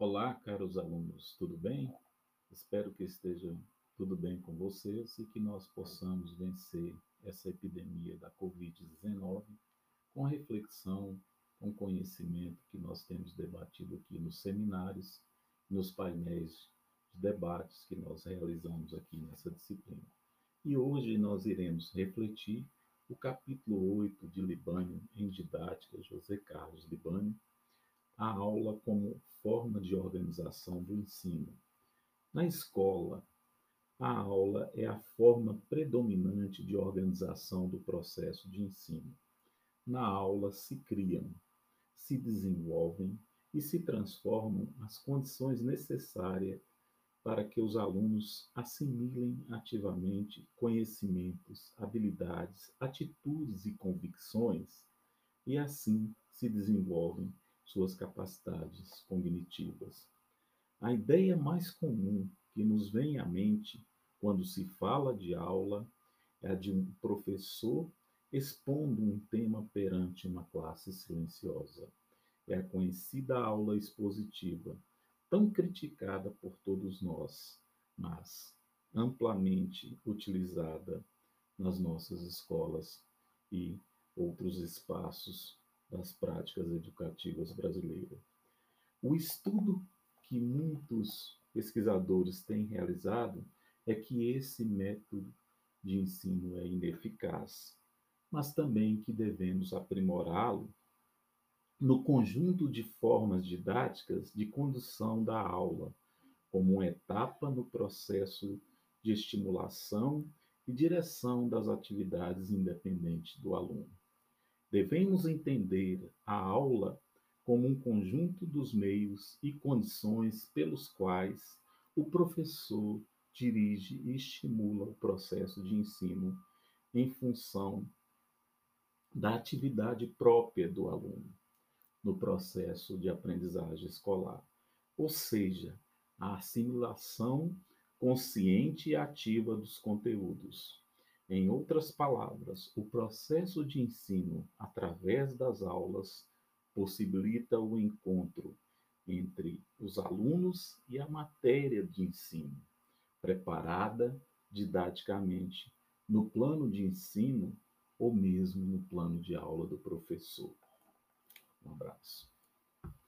Olá, caros alunos, tudo bem? Espero que esteja tudo bem com vocês e que nós possamos vencer essa epidemia da Covid-19 com a reflexão, com o conhecimento que nós temos debatido aqui nos seminários, nos painéis de debates que nós realizamos aqui nessa disciplina. E hoje nós iremos refletir o capítulo 8 de Libânio em didática, José Carlos Libânio, a aula como forma de organização do ensino. Na escola, a aula é a forma predominante de organização do processo de ensino. Na aula se criam, se desenvolvem e se transformam as condições necessárias para que os alunos assimilem ativamente conhecimentos, habilidades, atitudes e convicções e assim se desenvolvem suas capacidades cognitivas. A ideia mais comum que nos vem à mente quando se fala de aula é a de um professor expondo um tema perante uma classe silenciosa. É a conhecida aula expositiva, tão criticada por todos nós, mas amplamente utilizada nas nossas escolas e outros espaços das práticas educativas brasileiras. O estudo que muitos pesquisadores têm realizado é que esse método de ensino é ineficaz, mas também que devemos aprimorá-lo no conjunto de formas didáticas de condução da aula, como uma etapa no processo de estimulação e direção das atividades independentes do aluno. Devemos entender a aula como um conjunto dos meios e condições pelos quais o professor dirige e estimula o processo de ensino em função da atividade própria do aluno no processo de aprendizagem escolar, ou seja, a assimilação consciente e ativa dos conteúdos. Em outras palavras, o processo de ensino através das aulas possibilita o encontro entre os alunos e a matéria de ensino, preparada didaticamente no plano de ensino ou mesmo no plano de aula do professor. Um abraço.